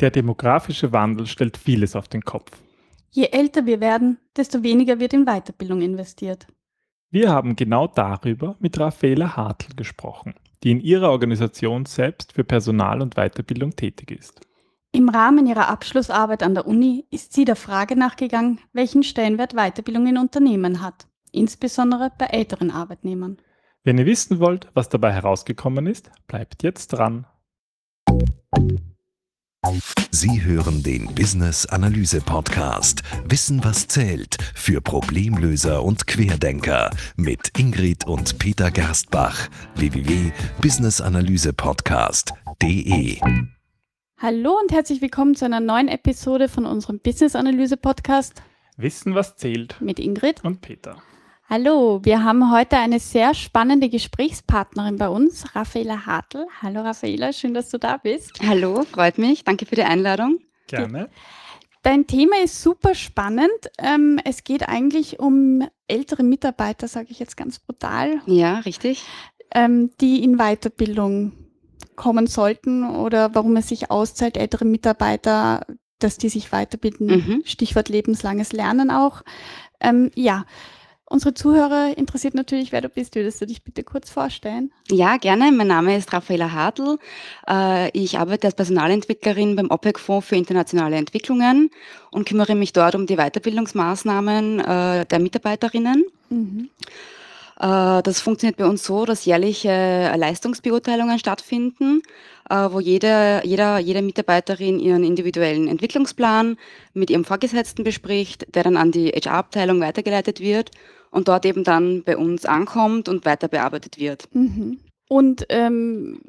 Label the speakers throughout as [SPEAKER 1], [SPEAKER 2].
[SPEAKER 1] Der demografische Wandel stellt vieles auf den Kopf.
[SPEAKER 2] Je älter wir werden, desto weniger wird in Weiterbildung investiert.
[SPEAKER 1] Wir haben genau darüber mit Raffaela Hartl gesprochen, die in ihrer Organisation selbst für Personal und Weiterbildung tätig ist.
[SPEAKER 2] Im Rahmen ihrer Abschlussarbeit an der Uni ist sie der Frage nachgegangen, welchen Stellenwert Weiterbildung in Unternehmen hat, insbesondere bei älteren Arbeitnehmern.
[SPEAKER 1] Wenn ihr wissen wollt, was dabei herausgekommen ist, bleibt jetzt dran.
[SPEAKER 3] Sie hören den Business Analyse Podcast. Wissen was zählt für Problemlöser und Querdenker mit Ingrid und Peter Gerstbach. www.businessanalysepodcast.de
[SPEAKER 2] Hallo und herzlich willkommen zu einer neuen Episode von unserem Business Analyse Podcast.
[SPEAKER 1] Wissen was zählt
[SPEAKER 2] mit Ingrid
[SPEAKER 1] und Peter.
[SPEAKER 2] Hallo, wir haben heute eine sehr spannende Gesprächspartnerin bei uns, Raffaela Hartl. Hallo Raffaela, schön, dass du da bist.
[SPEAKER 4] Hallo, freut mich. Danke für die Einladung.
[SPEAKER 1] Gerne.
[SPEAKER 2] Dein Thema ist super spannend. Ähm, es geht eigentlich um ältere Mitarbeiter, sage ich jetzt ganz brutal.
[SPEAKER 4] Ja, richtig.
[SPEAKER 2] Ähm, die in Weiterbildung kommen sollten oder warum es sich auszahlt, ältere Mitarbeiter, dass die sich weiterbilden. Mhm. Stichwort lebenslanges Lernen auch. Ähm, ja, Unsere Zuhörer interessiert natürlich, wer du bist. Würdest du dich bitte kurz vorstellen?
[SPEAKER 4] Ja, gerne. Mein Name ist Raffaela Hartl. Äh, ich arbeite als Personalentwicklerin beim OPEC-Fonds für internationale Entwicklungen und kümmere mich dort um die Weiterbildungsmaßnahmen äh, der Mitarbeiterinnen. Mhm. Äh, das funktioniert bei uns so, dass jährliche Leistungsbeurteilungen stattfinden, wo jede, jeder, jede Mitarbeiterin ihren individuellen Entwicklungsplan mit ihrem Vorgesetzten bespricht, der dann an die HR-Abteilung weitergeleitet wird und dort eben dann bei uns ankommt und weiter bearbeitet wird.
[SPEAKER 2] Mhm. Und ähm,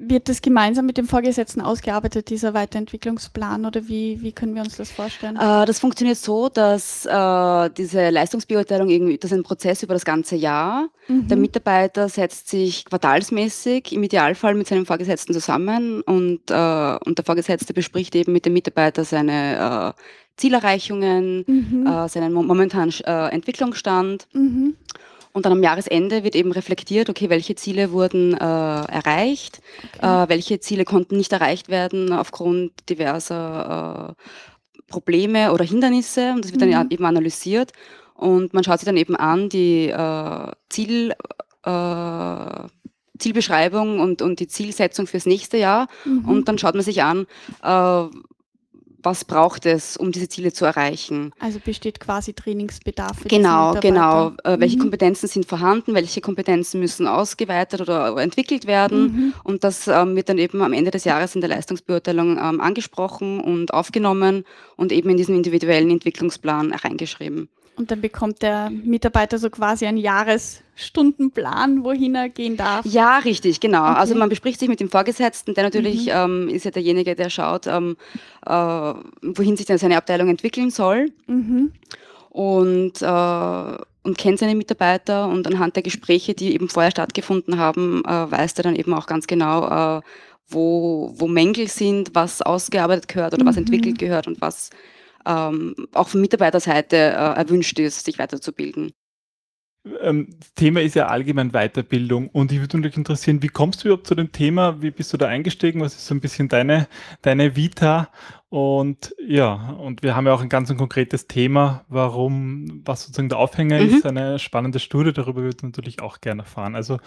[SPEAKER 2] wird das gemeinsam mit dem Vorgesetzten ausgearbeitet, dieser Weiterentwicklungsplan, oder wie, wie können wir uns das vorstellen?
[SPEAKER 4] Äh, das funktioniert so, dass äh, diese Leistungsbeurteilung irgendwie, das ist ein Prozess über das ganze Jahr. Mhm. Der Mitarbeiter setzt sich quartalsmäßig im Idealfall mit seinem Vorgesetzten zusammen und, äh, und der Vorgesetzte bespricht eben mit dem Mitarbeiter seine äh, Zielerreichungen, mhm. äh, seinen momentanen äh, Entwicklungsstand. Mhm. Und dann am Jahresende wird eben reflektiert, okay, welche Ziele wurden äh, erreicht, okay. äh, welche Ziele konnten nicht erreicht werden aufgrund diverser äh, Probleme oder Hindernisse. Und das wird mhm. dann eben analysiert. Und man schaut sich dann eben an, die äh, Ziel, äh, Zielbeschreibung und, und die Zielsetzung fürs nächste Jahr. Mhm. Und dann schaut man sich an, äh, was braucht es, um diese Ziele zu erreichen.
[SPEAKER 2] Also besteht quasi Trainingsbedarf. Für
[SPEAKER 4] genau, genau. Äh, welche mhm. Kompetenzen sind vorhanden, welche Kompetenzen müssen ausgeweitet oder entwickelt werden. Mhm. Und das ähm, wird dann eben am Ende des Jahres in der Leistungsbeurteilung ähm, angesprochen und aufgenommen und eben in diesen individuellen Entwicklungsplan reingeschrieben.
[SPEAKER 2] Und dann bekommt der Mitarbeiter so quasi einen Jahresstundenplan, wohin er gehen darf.
[SPEAKER 4] Ja, richtig, genau. Okay. Also man bespricht sich mit dem Vorgesetzten, der natürlich mhm. ähm, ist ja derjenige, der schaut, ähm, äh, wohin sich denn seine Abteilung entwickeln soll. Mhm. Und, äh, und kennt seine Mitarbeiter und anhand der Gespräche, die eben vorher stattgefunden haben, äh, weiß er dann eben auch ganz genau, äh, wo, wo Mängel sind, was ausgearbeitet gehört oder mhm. was entwickelt gehört und was ähm, auch von Mitarbeiterseite äh, erwünscht ist, sich weiterzubilden.
[SPEAKER 1] Ähm, das Thema ist ja allgemein Weiterbildung und ich würde mich interessieren, wie kommst du überhaupt zu dem Thema? Wie bist du da eingestiegen? Was ist so ein bisschen deine, deine Vita? Und ja, und wir haben ja auch ein ganz ein konkretes Thema, warum, was sozusagen der Aufhänger mhm. ist, eine spannende Studie, darüber würde ich natürlich auch gerne erfahren. Also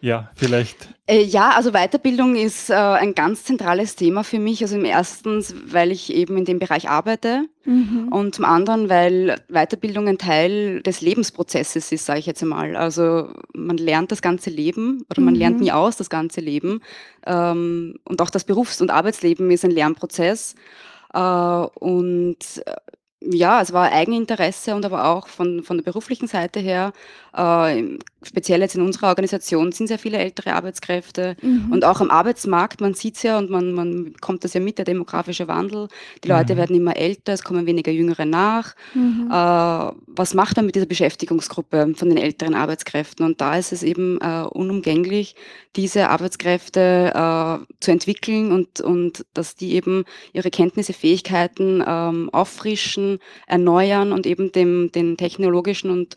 [SPEAKER 1] ja, vielleicht.
[SPEAKER 4] Äh, ja, also Weiterbildung ist äh, ein ganz zentrales Thema für mich. Also im ersten, weil ich eben in dem Bereich arbeite mhm. und zum anderen, weil Weiterbildung ein Teil des Lebensprozesses ist, sage ich jetzt einmal. Also man lernt das ganze Leben oder man mhm. lernt nie aus das ganze Leben. Ähm, und auch das Berufs- und Arbeitsleben ist ein Lernprozess. Äh, und äh, ja, es war Eigeninteresse und aber auch von, von der beruflichen Seite her äh, speziell jetzt in unserer Organisation sind sehr viele ältere Arbeitskräfte mhm. und auch am Arbeitsmarkt, man sieht es ja und man, man kommt das ja mit, der demografische Wandel. Die Leute mhm. werden immer älter, es kommen weniger Jüngere nach. Mhm. Äh, was macht man mit dieser Beschäftigungsgruppe von den älteren Arbeitskräften? Und da ist es eben äh, unumgänglich, diese Arbeitskräfte äh, zu entwickeln und, und dass die eben ihre Kenntnisse, Fähigkeiten ähm, auffrischen, erneuern und eben dem, den technologischen und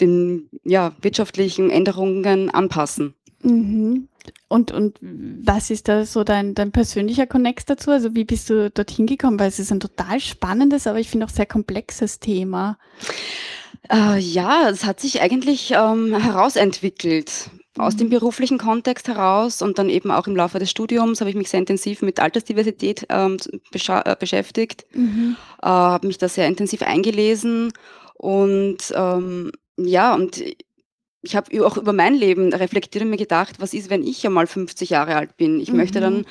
[SPEAKER 4] den ja, wirtschaftlichen Änderungen anpassen.
[SPEAKER 2] Mhm. Und, und was ist da so dein, dein persönlicher Connex dazu? Also wie bist du dorthin gekommen? Weil es ist ein total spannendes, aber ich finde auch sehr komplexes Thema.
[SPEAKER 4] Äh, ja, es hat sich eigentlich ähm, herausentwickelt aus dem mhm. beruflichen Kontext heraus und dann eben auch im Laufe des Studiums habe ich mich sehr intensiv mit Altersdiversität ähm, äh, beschäftigt, mhm. äh, habe mich da sehr intensiv eingelesen und ähm, ja, und ich habe auch über mein Leben reflektiert und mir gedacht, was ist, wenn ich einmal 50 Jahre alt bin? Ich mhm. möchte dann mhm.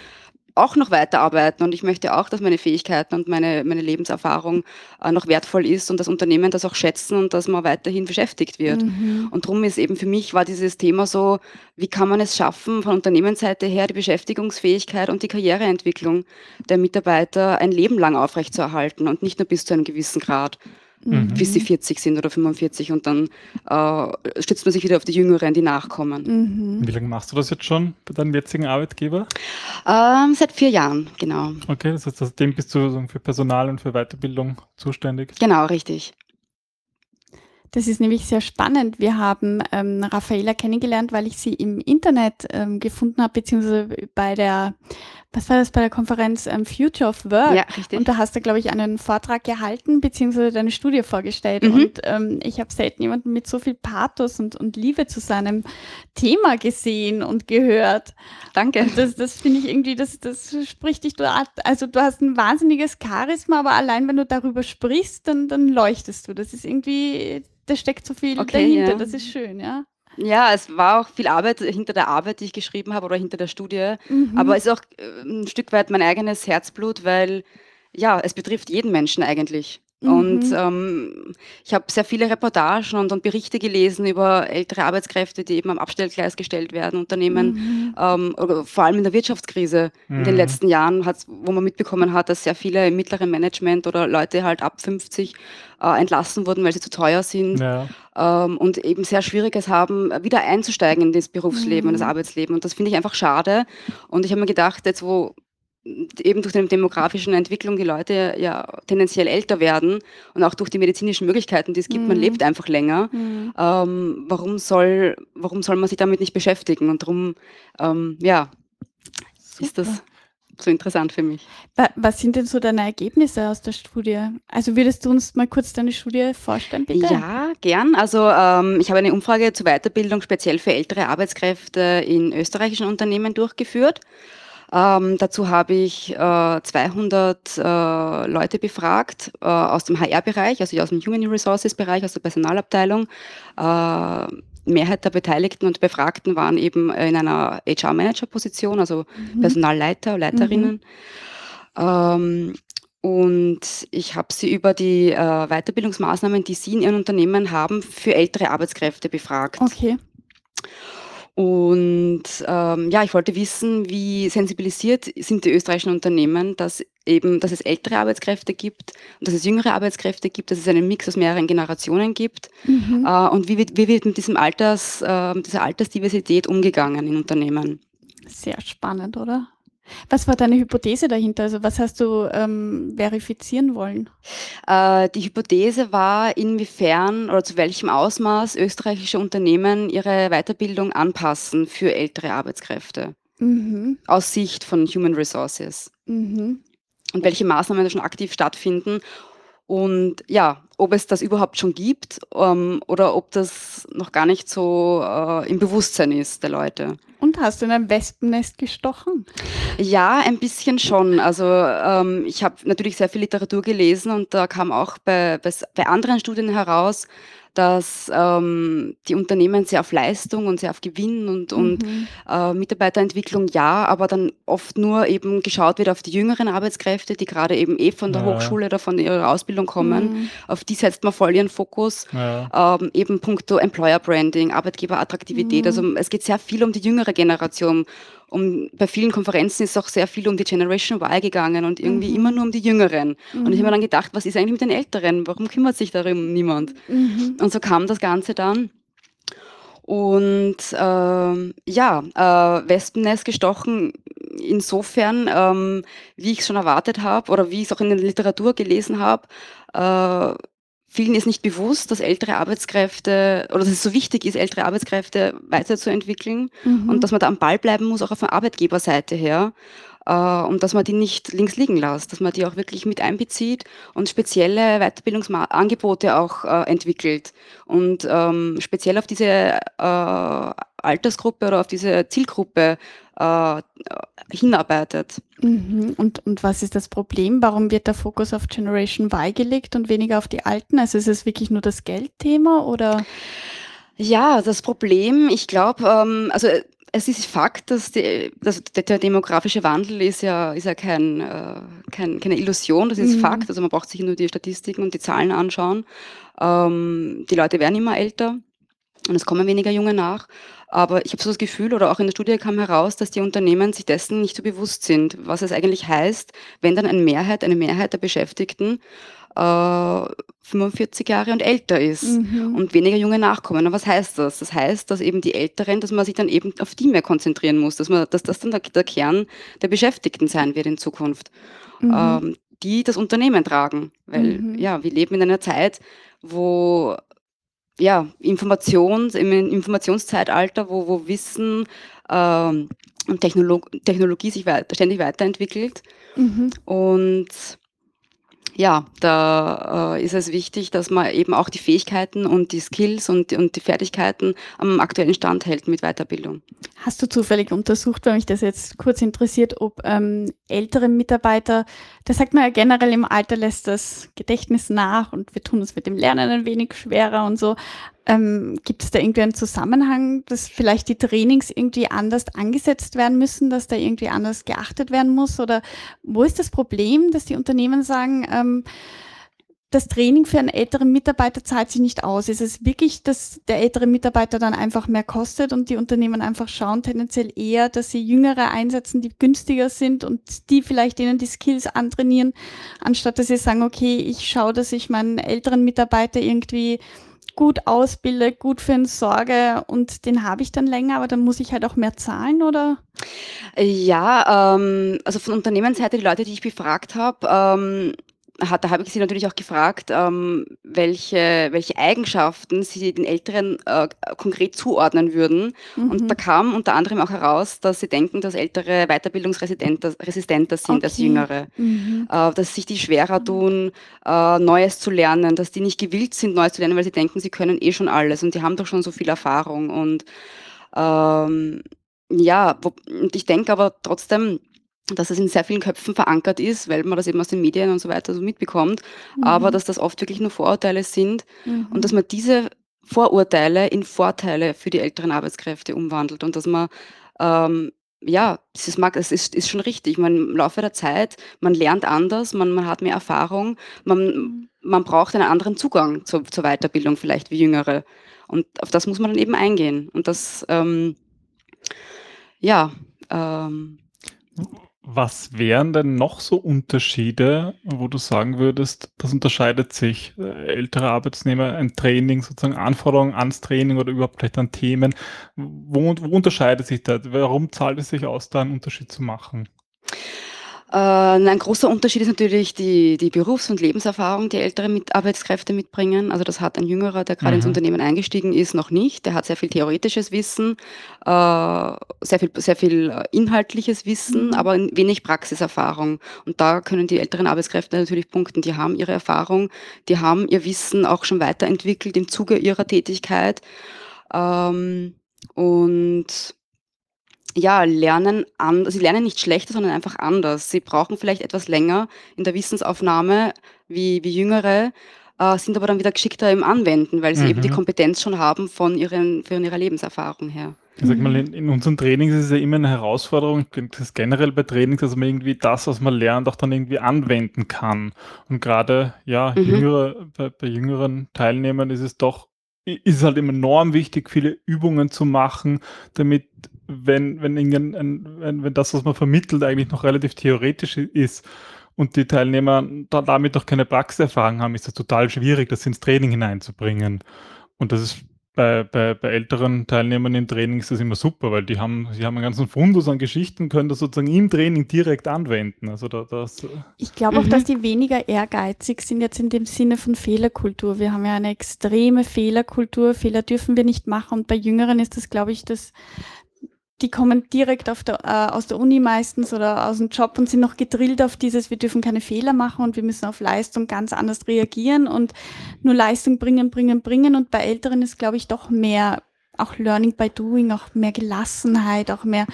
[SPEAKER 4] auch noch weiterarbeiten und ich möchte auch, dass meine Fähigkeiten und meine, meine Lebenserfahrung äh, noch wertvoll ist und das Unternehmen das auch schätzen und dass man weiterhin beschäftigt wird. Mhm. Und darum ist eben für mich war dieses Thema so, wie kann man es schaffen, von Unternehmensseite her die Beschäftigungsfähigkeit und die Karriereentwicklung der Mitarbeiter ein Leben lang aufrechtzuerhalten und nicht nur bis zu einem gewissen Grad mhm. bis sie 40 sind oder 45 und dann äh, stützt man sich wieder auf die Jüngeren, die nachkommen.
[SPEAKER 1] Mhm. Wie lange machst du das jetzt schon bei deinem jetzigen Arbeitgeber?
[SPEAKER 4] Ähm, seit vier Jahren, genau.
[SPEAKER 1] Okay, das heißt, seitdem bist du für Personal und für Weiterbildung zuständig?
[SPEAKER 4] Genau, richtig.
[SPEAKER 2] Das ist nämlich sehr spannend. Wir haben ähm, Raffaela kennengelernt, weil ich sie im Internet ähm, gefunden habe, beziehungsweise bei der, was war das, bei der Konferenz ähm, Future of Work. Ja, richtig. Und da hast du, glaube ich, einen Vortrag gehalten, beziehungsweise deine Studie vorgestellt. Mhm. Und ähm, ich habe selten jemanden mit so viel Pathos und, und Liebe zu seinem Thema gesehen und gehört.
[SPEAKER 4] Danke.
[SPEAKER 2] Und das, das finde ich irgendwie, das, das spricht dich dort. Also du hast ein wahnsinniges Charisma, aber allein wenn du darüber sprichst, dann, dann leuchtest du. Das ist irgendwie da steckt so viel okay, dahinter, ja. das ist schön, ja.
[SPEAKER 4] Ja, es war auch viel Arbeit hinter der Arbeit, die ich geschrieben habe oder hinter der Studie. Mhm. Aber es ist auch äh, ein Stück weit mein eigenes Herzblut, weil ja, es betrifft jeden Menschen eigentlich. Mhm. Und ähm, ich habe sehr viele Reportagen und, und, Berichte gelesen über ältere Arbeitskräfte, die eben am Abstellgleis gestellt werden, Unternehmen, mhm. ähm, vor allem in der Wirtschaftskrise mhm. in den mhm. letzten Jahren, wo man mitbekommen hat, dass sehr viele im mittleren Management oder Leute halt ab 50 äh, entlassen wurden, weil sie zu teuer sind ja. ähm, und eben sehr Schwieriges haben, wieder einzusteigen in das Berufsleben, in das mhm. Arbeitsleben. Und das finde ich einfach schade. Und ich habe mir gedacht, jetzt wo eben durch die demografischen Entwicklung die Leute ja tendenziell älter werden und auch durch die medizinischen Möglichkeiten, die es gibt, mhm. man lebt einfach länger. Mhm. Ähm, warum, soll, warum soll man sich damit nicht beschäftigen? Und darum, ähm, ja, Super. ist das so interessant für mich.
[SPEAKER 2] Was sind denn so deine Ergebnisse aus der Studie? Also würdest du uns mal kurz deine Studie vorstellen, bitte?
[SPEAKER 4] Ja, gern. Also ähm, ich habe eine Umfrage zur Weiterbildung speziell für ältere Arbeitskräfte in österreichischen Unternehmen durchgeführt. Ähm, dazu habe ich äh, 200 äh, Leute befragt äh, aus dem HR-Bereich, also aus dem Human Resources-Bereich, aus der Personalabteilung. Äh, Mehrheit der Beteiligten und Befragten waren eben in einer HR-Manager-Position, also mhm. Personalleiter, Leiterinnen. Mhm. Ähm, und ich habe sie über die äh, Weiterbildungsmaßnahmen, die sie in ihren Unternehmen haben, für ältere Arbeitskräfte befragt.
[SPEAKER 2] Okay.
[SPEAKER 4] Und ähm, ja, ich wollte wissen, wie sensibilisiert sind die österreichischen Unternehmen, dass eben, dass es ältere Arbeitskräfte gibt und dass es jüngere Arbeitskräfte gibt, dass es einen Mix aus mehreren Generationen gibt mhm. äh, und wie wird, wie wird mit diesem Alters, äh, dieser Altersdiversität umgegangen in Unternehmen.
[SPEAKER 2] Sehr spannend, oder? Was war deine Hypothese dahinter? Also was hast du ähm, verifizieren wollen?
[SPEAKER 4] Äh, die Hypothese war, inwiefern oder zu welchem Ausmaß österreichische Unternehmen ihre Weiterbildung anpassen für ältere Arbeitskräfte. Mhm. Aus Sicht von Human Resources. Mhm. Und welche Maßnahmen da schon aktiv stattfinden. Und ja, ob es das überhaupt schon gibt ähm, oder ob das noch gar nicht so äh, im Bewusstsein ist der Leute.
[SPEAKER 2] Und hast du in ein Wespennest gestochen?
[SPEAKER 4] Ja, ein bisschen schon. Also ähm, ich habe natürlich sehr viel Literatur gelesen und da kam auch bei, bei, bei anderen Studien heraus, dass ähm, die Unternehmen sehr auf Leistung und sehr auf Gewinn und, und mhm. äh, Mitarbeiterentwicklung ja, aber dann oft nur eben geschaut wird auf die jüngeren Arbeitskräfte, die gerade eben eh von der ja. Hochschule oder von ihrer Ausbildung kommen. Mhm. Auf die setzt man voll ihren Fokus. Ja. Ähm, eben puncto Employer Branding, Arbeitgeberattraktivität. Mhm. Also es geht sehr viel um die jüngere Generation um, bei vielen Konferenzen ist auch sehr viel um die Generation Y gegangen und irgendwie mhm. immer nur um die Jüngeren. Mhm. Und ich habe mir dann gedacht, was ist eigentlich mit den Älteren? Warum kümmert sich darum niemand? Mhm. Und so kam das Ganze dann. Und äh, ja, äh, Wespennest gestochen insofern, ähm, wie ich es schon erwartet habe oder wie ich es auch in der Literatur gelesen habe, äh, vielen ist nicht bewusst, dass ältere Arbeitskräfte oder dass es so wichtig ist, ältere Arbeitskräfte weiterzuentwickeln mhm. und dass man da am Ball bleiben muss, auch auf der Arbeitgeberseite her. Uh, und dass man die nicht links liegen lässt, dass man die auch wirklich mit einbezieht und spezielle Weiterbildungsangebote auch uh, entwickelt und ähm, speziell auf diese uh, Altersgruppe oder auf diese Zielgruppe äh, hinarbeitet.
[SPEAKER 2] Mhm. Und, und was ist das Problem? Warum wird der Fokus auf Generation Y gelegt und weniger auf die Alten? Also ist es wirklich nur das Geldthema oder?
[SPEAKER 4] Ja, das Problem, ich glaube, ähm, also es ist Fakt, dass, die, dass der demografische Wandel ist ja, ist ja kein, äh, kein, keine Illusion, das ist mhm. Fakt. Also man braucht sich nur die Statistiken und die Zahlen anschauen. Ähm, die Leute werden immer älter und es kommen weniger Junge nach. Aber ich habe so das Gefühl, oder auch in der Studie kam heraus, dass die Unternehmen sich dessen nicht so bewusst sind, was es eigentlich heißt, wenn dann eine Mehrheit, eine Mehrheit der Beschäftigten äh, 45 Jahre und älter ist mhm. und weniger junge nachkommen. Und was heißt das? Das heißt, dass eben die Älteren, dass man sich dann eben auf die mehr konzentrieren muss, dass, man, dass das dann der, der Kern der Beschäftigten sein wird in Zukunft. Mhm. Ähm, die das Unternehmen tragen. Weil mhm. ja, wir leben in einer Zeit, wo ja, Informations, im Informationszeitalter, wo, wo Wissen ähm, und Technolog Technologie sich weiter, ständig weiterentwickelt. Mhm. Und ja, da äh, ist es wichtig, dass man eben auch die Fähigkeiten und die Skills und, und die Fertigkeiten am aktuellen Stand hält mit Weiterbildung.
[SPEAKER 2] Hast du zufällig untersucht, weil mich das jetzt kurz interessiert, ob ähm, ältere Mitarbeiter, da sagt man ja generell im Alter lässt das Gedächtnis nach und wir tun uns mit dem Lernen ein wenig schwerer und so. Ähm, gibt es da irgendwie einen Zusammenhang, dass vielleicht die Trainings irgendwie anders angesetzt werden müssen, dass da irgendwie anders geachtet werden muss? Oder wo ist das Problem, dass die Unternehmen sagen, ähm, das Training für einen älteren Mitarbeiter zahlt sich nicht aus? Ist es wirklich, dass der ältere Mitarbeiter dann einfach mehr kostet und die Unternehmen einfach schauen tendenziell eher, dass sie Jüngere einsetzen, die günstiger sind und die vielleicht ihnen die Skills antrainieren, anstatt dass sie sagen, okay, ich schaue, dass ich meinen älteren Mitarbeiter irgendwie gut ausbilde, gut für ihn sorge und den habe ich dann länger, aber dann muss ich halt auch mehr zahlen, oder?
[SPEAKER 4] Ja, ähm, also von Unternehmensseite, die Leute, die ich befragt habe, ähm, hat, da habe ich Sie natürlich auch gefragt, ähm, welche, welche Eigenschaften Sie den Älteren äh, konkret zuordnen würden. Mhm. Und da kam unter anderem auch heraus, dass Sie denken, dass Ältere weiterbildungsresistenter sind okay. als Jüngere. Mhm. Äh, dass sich die schwerer tun, äh, Neues zu lernen, dass die nicht gewillt sind, Neues zu lernen, weil sie denken, sie können eh schon alles und die haben doch schon so viel Erfahrung. Und ähm, ja, wo, und ich denke aber trotzdem, dass es in sehr vielen Köpfen verankert ist, weil man das eben aus den Medien und so weiter so mitbekommt, mhm. aber dass das oft wirklich nur Vorurteile sind mhm. und dass man diese Vorurteile in Vorteile für die älteren Arbeitskräfte umwandelt und dass man ähm, ja, es ist, es ist, ist schon richtig. Man, Im Laufe der Zeit, man lernt anders, man, man hat mehr Erfahrung, man, mhm. man braucht einen anderen Zugang zur, zur Weiterbildung, vielleicht wie Jüngere. Und auf das muss man dann eben eingehen. Und das, ähm, ja, ähm,
[SPEAKER 1] was wären denn noch so Unterschiede, wo du sagen würdest, das unterscheidet sich? Äh, ältere Arbeitsnehmer, ein Training, sozusagen Anforderungen ans Training oder überhaupt vielleicht an Themen. Wo, wo unterscheidet sich das? Warum zahlt es sich aus, da einen Unterschied zu machen?
[SPEAKER 4] Äh, ein großer Unterschied ist natürlich die, die Berufs- und Lebenserfahrung, die ältere mit Arbeitskräfte mitbringen. Also das hat ein Jüngerer, der gerade mhm. ins Unternehmen eingestiegen ist, noch nicht. Der hat sehr viel theoretisches Wissen, äh, sehr viel, sehr viel inhaltliches Wissen, mhm. aber wenig Praxiserfahrung. Und da können die älteren Arbeitskräfte natürlich punkten. Die haben ihre Erfahrung, die haben ihr Wissen auch schon weiterentwickelt im Zuge ihrer Tätigkeit. Ähm, und ja, lernen an, sie lernen nicht schlechter, sondern einfach anders. Sie brauchen vielleicht etwas länger in der Wissensaufnahme wie, wie Jüngere, äh, sind aber dann wieder geschickter im Anwenden, weil sie mhm. eben die mhm. Kompetenz schon haben von, ihren, von ihrer Lebenserfahrung her.
[SPEAKER 1] Ich sag mal, in, in, unseren Trainings ist es ja immer eine Herausforderung, das ist generell bei Trainings, dass man irgendwie das, was man lernt, auch dann irgendwie anwenden kann. Und gerade, ja, mhm. jüngere, bei, bei jüngeren Teilnehmern ist es doch ist halt enorm wichtig, viele Übungen zu machen, damit, wenn, wenn, wenn, wenn das, was man vermittelt, eigentlich noch relativ theoretisch ist und die Teilnehmer da, damit noch keine Praxiserfahrung haben, ist das total schwierig, das ins Training hineinzubringen. Und das ist bei, bei, bei älteren Teilnehmern im Training ist das immer super, weil die haben, sie haben einen ganzen Fundus an Geschichten, können das sozusagen im Training direkt anwenden. Also da, das, äh,
[SPEAKER 2] ich glaube auch, mhm. dass die weniger ehrgeizig sind jetzt in dem Sinne von Fehlerkultur. Wir haben ja eine extreme Fehlerkultur. Fehler dürfen wir nicht machen. Und bei Jüngeren ist das, glaube ich, das die kommen direkt der, äh, aus der Uni meistens oder aus dem Job und sind noch gedrillt auf dieses, wir dürfen keine Fehler machen und wir müssen auf Leistung ganz anders reagieren und nur Leistung bringen, bringen, bringen. Und bei Älteren ist, glaube ich, doch mehr auch Learning by Doing, auch mehr Gelassenheit, auch mehr,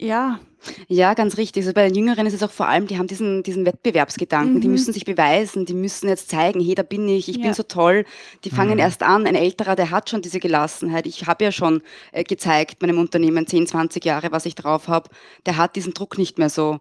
[SPEAKER 2] ja,
[SPEAKER 4] ja, ganz richtig. Also bei den Jüngeren ist es auch vor allem, die haben diesen, diesen Wettbewerbsgedanken, mhm. die müssen sich beweisen, die müssen jetzt zeigen, hey, da bin ich, ich ja. bin so toll. Die fangen mhm. erst an, ein älterer, der hat schon diese Gelassenheit. Ich habe ja schon äh, gezeigt meinem Unternehmen 10, 20 Jahre, was ich drauf habe. Der hat diesen Druck nicht mehr so.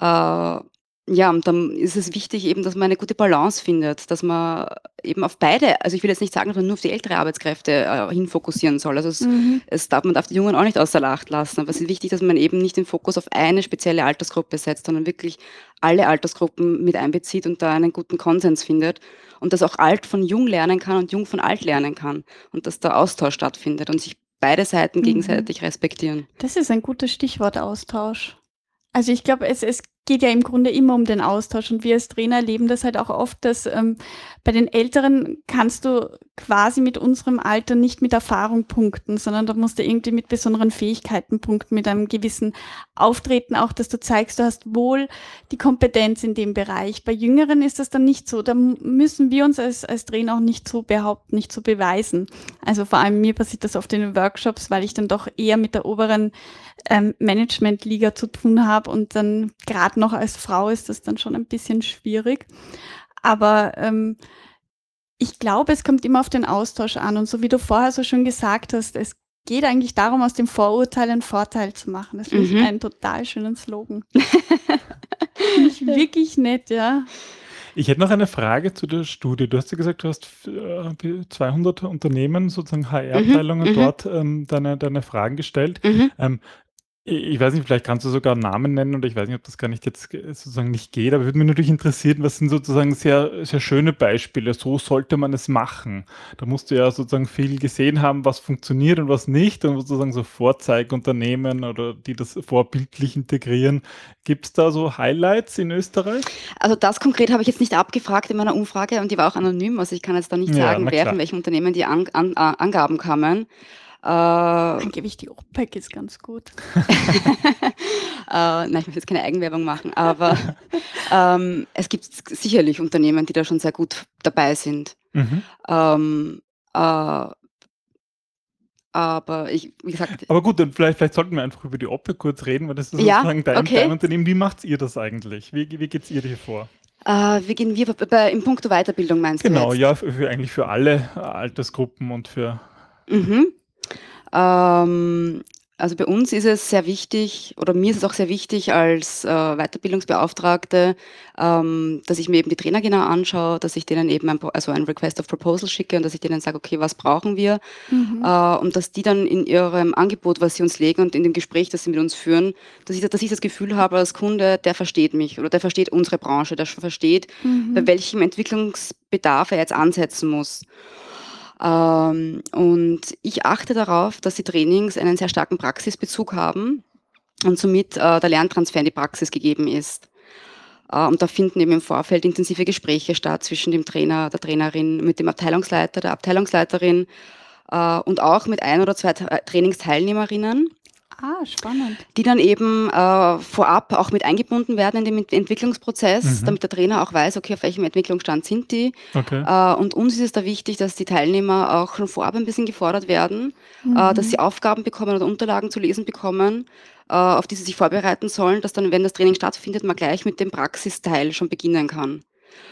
[SPEAKER 4] Äh, ja, und dann ist es wichtig eben, dass man eine gute Balance findet, dass man eben auf beide, also ich will jetzt nicht sagen, dass man nur auf die ältere Arbeitskräfte äh, hinfokussieren soll. Also es, mhm. es darf, man darf die Jungen auch nicht außer Acht lassen. Aber es ist wichtig, dass man eben nicht den Fokus auf eine spezielle Altersgruppe setzt, sondern wirklich alle Altersgruppen mit einbezieht und da einen guten Konsens findet. Und dass auch alt von jung lernen kann und jung von alt lernen kann. Und dass da Austausch stattfindet und sich beide Seiten mhm. gegenseitig respektieren.
[SPEAKER 2] Das ist ein gutes Stichwort, Austausch. Also ich glaube, es, es geht ja im Grunde immer um den Austausch und wir als Trainer erleben das halt auch oft, dass ähm, bei den Älteren kannst du quasi mit unserem Alter nicht mit Erfahrung punkten, sondern da musst du irgendwie mit besonderen Fähigkeiten punkten, mit einem gewissen Auftreten auch, dass du zeigst, du hast wohl die Kompetenz in dem Bereich. Bei Jüngeren ist das dann nicht so. Da müssen wir uns als, als Trainer auch nicht so behaupten, nicht so beweisen. Also vor allem mir passiert das oft in den Workshops, weil ich dann doch eher mit der oberen ähm, Management-Liga zu tun habe und dann gerade noch als Frau ist das dann schon ein bisschen schwierig. Aber ähm, ich glaube, es kommt immer auf den Austausch an. Und so wie du vorher so schon gesagt hast, es geht eigentlich darum, aus dem Vorurteil einen Vorteil zu machen. Das finde mhm. ich einen total schönen Slogan. finde ich wirklich nett, ja.
[SPEAKER 1] Ich hätte noch eine Frage zu der Studie. Du hast ja gesagt, du hast 200 äh, Unternehmen, sozusagen HR-Abteilungen mhm, mhm, dort ähm, deine, deine Fragen gestellt. Mhm. Ähm, ich weiß nicht, vielleicht kannst du sogar Namen nennen oder ich weiß nicht, ob das gar nicht jetzt sozusagen nicht geht, aber würde mich natürlich interessieren, was sind sozusagen sehr, sehr schöne Beispiele. So sollte man es machen. Da musst du ja sozusagen viel gesehen haben, was funktioniert und was nicht und sozusagen so Vorzeigunternehmen oder die das vorbildlich integrieren. Gibt es da so Highlights in Österreich?
[SPEAKER 4] Also das konkret habe ich jetzt nicht abgefragt in meiner Umfrage und die war auch anonym, also ich kann jetzt da nicht ja, sagen, wer von welchen Unternehmen die an, an, Angaben kamen.
[SPEAKER 2] Äh, Dann gebe ich die OPEC, ist ganz gut.
[SPEAKER 4] äh, nein, ich muss jetzt keine Eigenwerbung machen, aber ähm, es gibt sicherlich Unternehmen, die da schon sehr gut dabei sind. Mhm. Ähm, äh, aber ich, wie gesagt.
[SPEAKER 1] Aber gut, dann vielleicht, vielleicht sollten wir einfach über die OPEC kurz reden, weil das ist ja, sozusagen dein, okay. dein Unternehmen. Wie macht ihr das eigentlich? Wie, wie geht es ihr hier vor?
[SPEAKER 4] Uh, wie gehen wir bei, im Punkto Weiterbildung meinst
[SPEAKER 1] genau,
[SPEAKER 4] du?
[SPEAKER 1] Genau, ja, für, für, eigentlich für alle Altersgruppen und für.
[SPEAKER 4] Mhm. Ähm, also bei uns ist es sehr wichtig, oder mir ist es auch sehr wichtig als äh, Weiterbildungsbeauftragte, ähm, dass ich mir eben die Trainer genau anschaue, dass ich denen eben ein, also ein Request of Proposal schicke und dass ich denen sage, okay, was brauchen wir? Mhm. Äh, und dass die dann in ihrem Angebot, was sie uns legen und in dem Gespräch, das sie mit uns führen, dass ich, dass ich das Gefühl habe als Kunde, der versteht mich oder der versteht unsere Branche, der versteht, mhm. bei welchem Entwicklungsbedarf er jetzt ansetzen muss. Ähm, und ich achte darauf, dass die Trainings einen sehr starken Praxisbezug haben und somit äh, der Lerntransfer in die Praxis gegeben ist. Äh, und da finden eben im Vorfeld intensive Gespräche statt zwischen dem Trainer, der Trainerin, mit dem Abteilungsleiter, der Abteilungsleiterin äh, und auch mit ein oder zwei Trainingsteilnehmerinnen.
[SPEAKER 2] Ah, spannend.
[SPEAKER 4] Die dann eben äh, vorab auch mit eingebunden werden in den Entwicklungsprozess, mhm. damit der Trainer auch weiß, okay, auf welchem Entwicklungsstand sind die. Okay. Äh, und uns ist es da wichtig, dass die Teilnehmer auch schon vorab ein bisschen gefordert werden, äh, mhm. äh, dass sie Aufgaben bekommen oder Unterlagen zu lesen bekommen, äh, auf die sie sich vorbereiten sollen, dass dann, wenn das Training stattfindet, man gleich mit dem Praxisteil schon beginnen kann.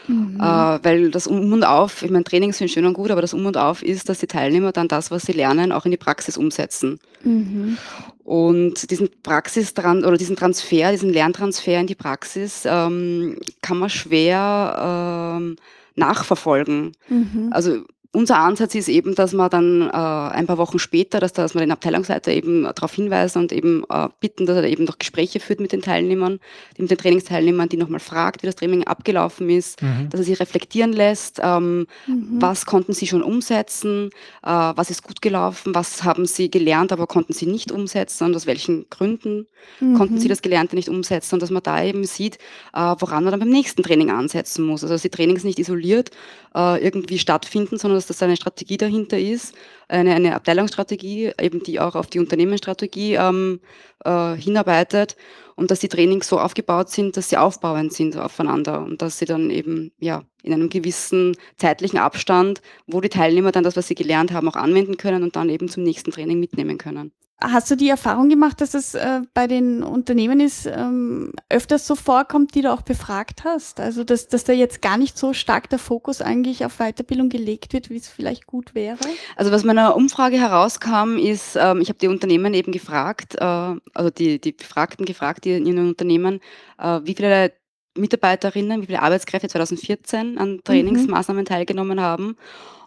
[SPEAKER 4] Mhm. Äh, weil das Um und Auf, ich meine, Trainings sind schön und gut, aber das Um und Auf ist, dass die Teilnehmer dann das, was sie lernen, auch in die Praxis umsetzen. Mhm. Und diesen Praxis oder diesen Transfer, diesen Lerntransfer in die Praxis ähm, kann man schwer ähm, nachverfolgen. Mhm. Also unser Ansatz ist eben, dass man dann äh, ein paar Wochen später, dass, dass man den Abteilungsleiter eben darauf hinweisen und eben äh, bitten, dass er eben noch Gespräche führt mit den Teilnehmern, mit den Trainingsteilnehmern, die nochmal fragt, wie das Training abgelaufen ist, mhm. dass er sie reflektieren lässt, ähm, mhm. was konnten sie schon umsetzen, äh, was ist gut gelaufen, was haben sie gelernt, aber konnten sie nicht umsetzen und aus welchen Gründen mhm. konnten sie das Gelernte nicht umsetzen und dass man da eben sieht, äh, woran man dann beim nächsten Training ansetzen muss. Also dass die Trainings nicht isoliert äh, irgendwie stattfinden, sondern dass das eine Strategie dahinter ist, eine, eine Abteilungsstrategie, eben die auch auf die Unternehmensstrategie ähm, äh, hinarbeitet und dass die Trainings so aufgebaut sind, dass sie aufbauend sind aufeinander und dass sie dann eben ja in einem gewissen zeitlichen Abstand, wo die Teilnehmer dann das, was sie gelernt haben, auch anwenden können und dann eben zum nächsten Training mitnehmen können.
[SPEAKER 2] Hast du die Erfahrung gemacht, dass es äh, bei den Unternehmen ist, ähm, öfters so vorkommt, die du auch befragt hast? Also, dass, dass da jetzt gar nicht so stark der Fokus eigentlich auf Weiterbildung gelegt wird, wie es vielleicht gut wäre?
[SPEAKER 4] Also, was meiner Umfrage herauskam, ist, ähm, ich habe die Unternehmen eben gefragt, äh, also die, die Befragten gefragt, die in ihren Unternehmen, äh, wie viele Mitarbeiterinnen, wie viele Arbeitskräfte 2014 an mhm. Trainingsmaßnahmen mhm. teilgenommen haben.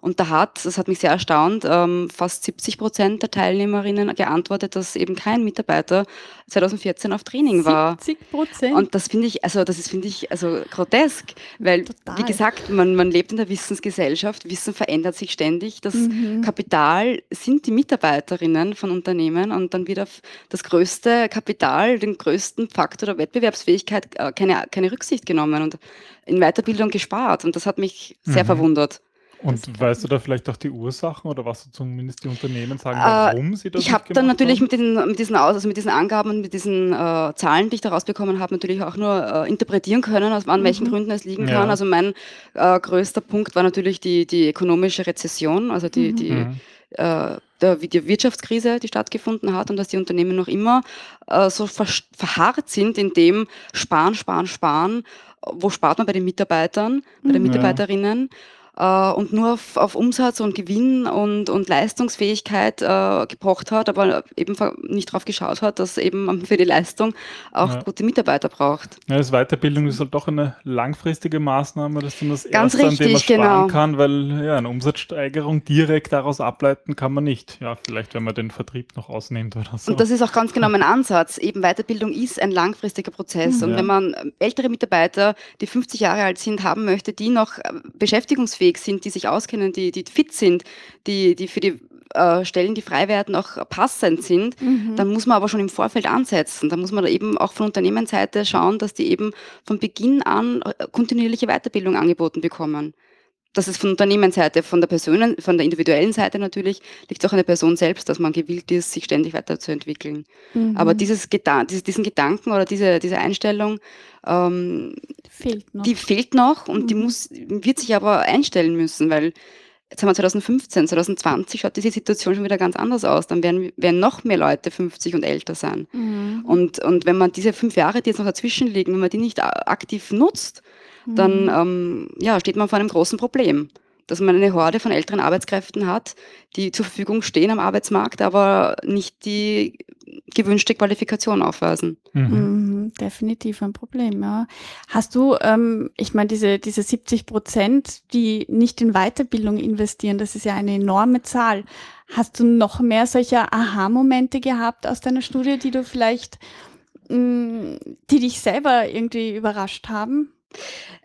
[SPEAKER 4] Und da hat, das hat mich sehr erstaunt, ähm, fast 70 Prozent der Teilnehmerinnen geantwortet, dass eben kein Mitarbeiter 2014 auf Training war.
[SPEAKER 2] 70 Prozent.
[SPEAKER 4] Und das finde ich, also das ist finde ich also grotesk, weil Total. wie gesagt, man, man lebt in der Wissensgesellschaft, Wissen verändert sich ständig. Das mhm. Kapital sind die Mitarbeiterinnen von Unternehmen und dann wird auf das größte Kapital, den größten Faktor der Wettbewerbsfähigkeit äh, keine, keine Rücksicht genommen und in Weiterbildung gespart. Und das hat mich sehr mhm. verwundert.
[SPEAKER 1] Und weißt du da vielleicht auch die Ursachen oder was zumindest die Unternehmen sagen, äh, warum äh, sie das
[SPEAKER 4] Ich habe dann natürlich mit, den, mit, diesen Aus, also mit diesen Angaben und mit diesen äh, Zahlen, die ich daraus bekommen habe, natürlich auch nur äh, interpretieren können, aus, an mhm. welchen Gründen es liegen ja. kann. Also mein äh, größter Punkt war natürlich die, die ökonomische Rezession, also die, mhm. die mhm. Äh, der, die Wirtschaftskrise, die stattgefunden hat und dass die Unternehmen noch immer äh, so verharrt sind in dem Sparen, Sparen, Sparen. Wo spart man bei den Mitarbeitern, bei den mhm. Mitarbeiterinnen? Ja äh, und nur auf, auf, Umsatz und Gewinn und, und Leistungsfähigkeit äh, gepocht hat, aber eben nicht darauf geschaut hat, dass eben man für die Leistung auch ja. gute Mitarbeiter braucht.
[SPEAKER 1] Ja, das Weiterbildung ist halt doch eine langfristige Maßnahme, dass man das
[SPEAKER 4] Ganz erste, richtig, an dem man sparen
[SPEAKER 1] genau. kann, weil ja, eine Umsatzsteigerung direkt daraus ableiten kann man nicht. Ja, vielleicht wenn man den Vertrieb noch ausnimmt oder so.
[SPEAKER 4] Und das ist auch ganz genau mein Ansatz. Eben Weiterbildung ist ein langfristiger Prozess. Und ja. wenn man ältere Mitarbeiter, die 50 Jahre alt sind, haben möchte, die noch äh, beschäftigungsfähig leistungsfähig sind, die sich auskennen, die, die fit sind, die, die für die äh, Stellen, die frei werden, auch passend sind, mhm. dann muss man aber schon im Vorfeld ansetzen. Da muss man eben auch von Unternehmensseite schauen, dass die eben von Beginn an äh, kontinuierliche Weiterbildung angeboten bekommen. Das ist von Unternehmensseite, von der Person, von der individuellen Seite natürlich, liegt es auch an der Person selbst, dass man gewillt ist, sich ständig weiterzuentwickeln. Mhm. Aber dieses Gedan diesen Gedanken oder diese, diese Einstellung, ähm, fehlt noch. die fehlt noch und mhm. die muss, wird sich aber einstellen müssen, weil jetzt haben wir 2015, 2020 schaut diese Situation schon wieder ganz anders aus. Dann werden, werden noch mehr Leute 50 und älter sein. Mhm. Und, und wenn man diese fünf Jahre, die jetzt noch dazwischen liegen, wenn man die nicht aktiv nutzt, dann mhm. ähm, ja, steht man vor einem großen Problem. Dass man eine Horde von älteren Arbeitskräften hat, die zur Verfügung stehen am Arbeitsmarkt, aber nicht die gewünschte Qualifikation aufweisen.
[SPEAKER 2] Mhm. Mhm, definitiv ein Problem, ja. Hast du, ähm, ich meine, diese, diese 70 Prozent, die nicht in Weiterbildung investieren, das ist ja eine enorme Zahl. Hast du noch mehr solcher Aha-Momente gehabt aus deiner Studie, die du vielleicht, mh, mm, die dich selber irgendwie überrascht haben?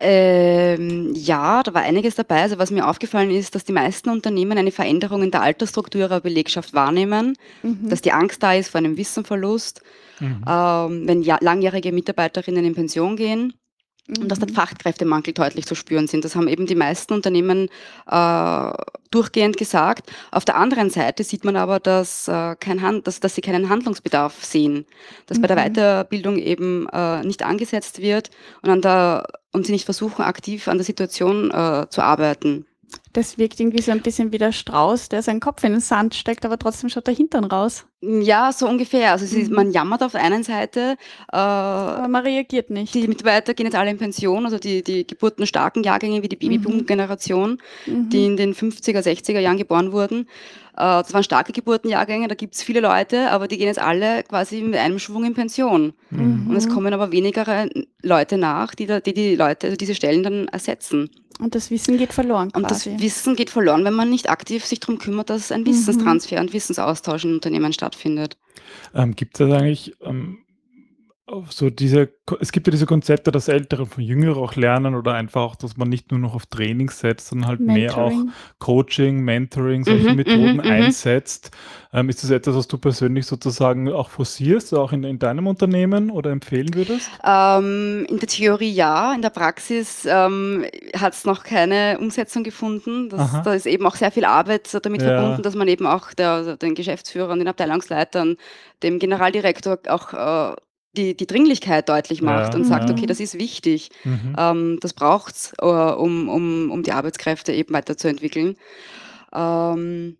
[SPEAKER 4] Ähm, ja, da war einiges dabei. Also was mir aufgefallen ist, dass die meisten Unternehmen eine Veränderung in der Altersstruktur ihrer Belegschaft wahrnehmen, mhm. dass die Angst da ist vor einem Wissenverlust, mhm. ähm, wenn ja, langjährige Mitarbeiterinnen in Pension gehen. Und dass der mhm. Fachkräftemangel deutlich zu spüren sind. Das haben eben die meisten Unternehmen äh, durchgehend gesagt. Auf der anderen Seite sieht man aber, dass, äh, kein Hand, dass, dass sie keinen Handlungsbedarf sehen, dass mhm. bei der mhm. Weiterbildung eben äh, nicht angesetzt wird und, an der, und sie nicht versuchen, aktiv an der Situation äh, zu arbeiten.
[SPEAKER 2] Das wirkt irgendwie so ein bisschen wie der Strauß, der seinen Kopf in den Sand steckt, aber trotzdem schaut der Hintern raus.
[SPEAKER 4] Ja, so ungefähr. Also ist, mhm. man jammert auf der einen Seite.
[SPEAKER 2] Äh, aber man reagiert nicht.
[SPEAKER 4] Die Mitarbeiter gehen jetzt alle in Pension, also die, die geburtenstarken Jahrgänge wie die Babyboom-Generation, mhm. die in den 50er, 60er Jahren geboren wurden. Äh, das waren starke Geburtenjahrgänge, da gibt es viele Leute, aber die gehen jetzt alle quasi mit einem Schwung in Pension. Mhm. Und es kommen aber weniger Leute nach, die, da, die die Leute, also diese Stellen dann ersetzen.
[SPEAKER 2] Und das Wissen geht verloren.
[SPEAKER 4] Quasi. Wissen geht verloren, wenn man nicht aktiv sich darum kümmert, dass ein Wissenstransfer mhm. und Wissensaustausch in Unternehmen stattfindet.
[SPEAKER 1] Ähm, Gibt es eigentlich ähm, so diese, es gibt ja diese Konzepte, dass Ältere von Jüngeren auch lernen oder einfach auch, dass man nicht nur noch auf Training setzt, sondern halt Mentoring. mehr auch Coaching, Mentoring, solche mhm, Methoden mhm, mhm, einsetzt. Ähm, ist das etwas, was du persönlich sozusagen auch forcierst, auch in, in deinem Unternehmen oder empfehlen würdest?
[SPEAKER 4] Ähm, in der Theorie ja, in der Praxis ähm, hat es noch keine Umsetzung gefunden. Das, da ist eben auch sehr viel Arbeit damit ja. verbunden, dass man eben auch der, den Geschäftsführern, den Abteilungsleitern, dem Generaldirektor auch äh, die, die Dringlichkeit deutlich macht ja, und sagt, ja. okay, das ist wichtig, mhm. ähm, das braucht es, äh, um, um, um die Arbeitskräfte eben weiterzuentwickeln. Ähm,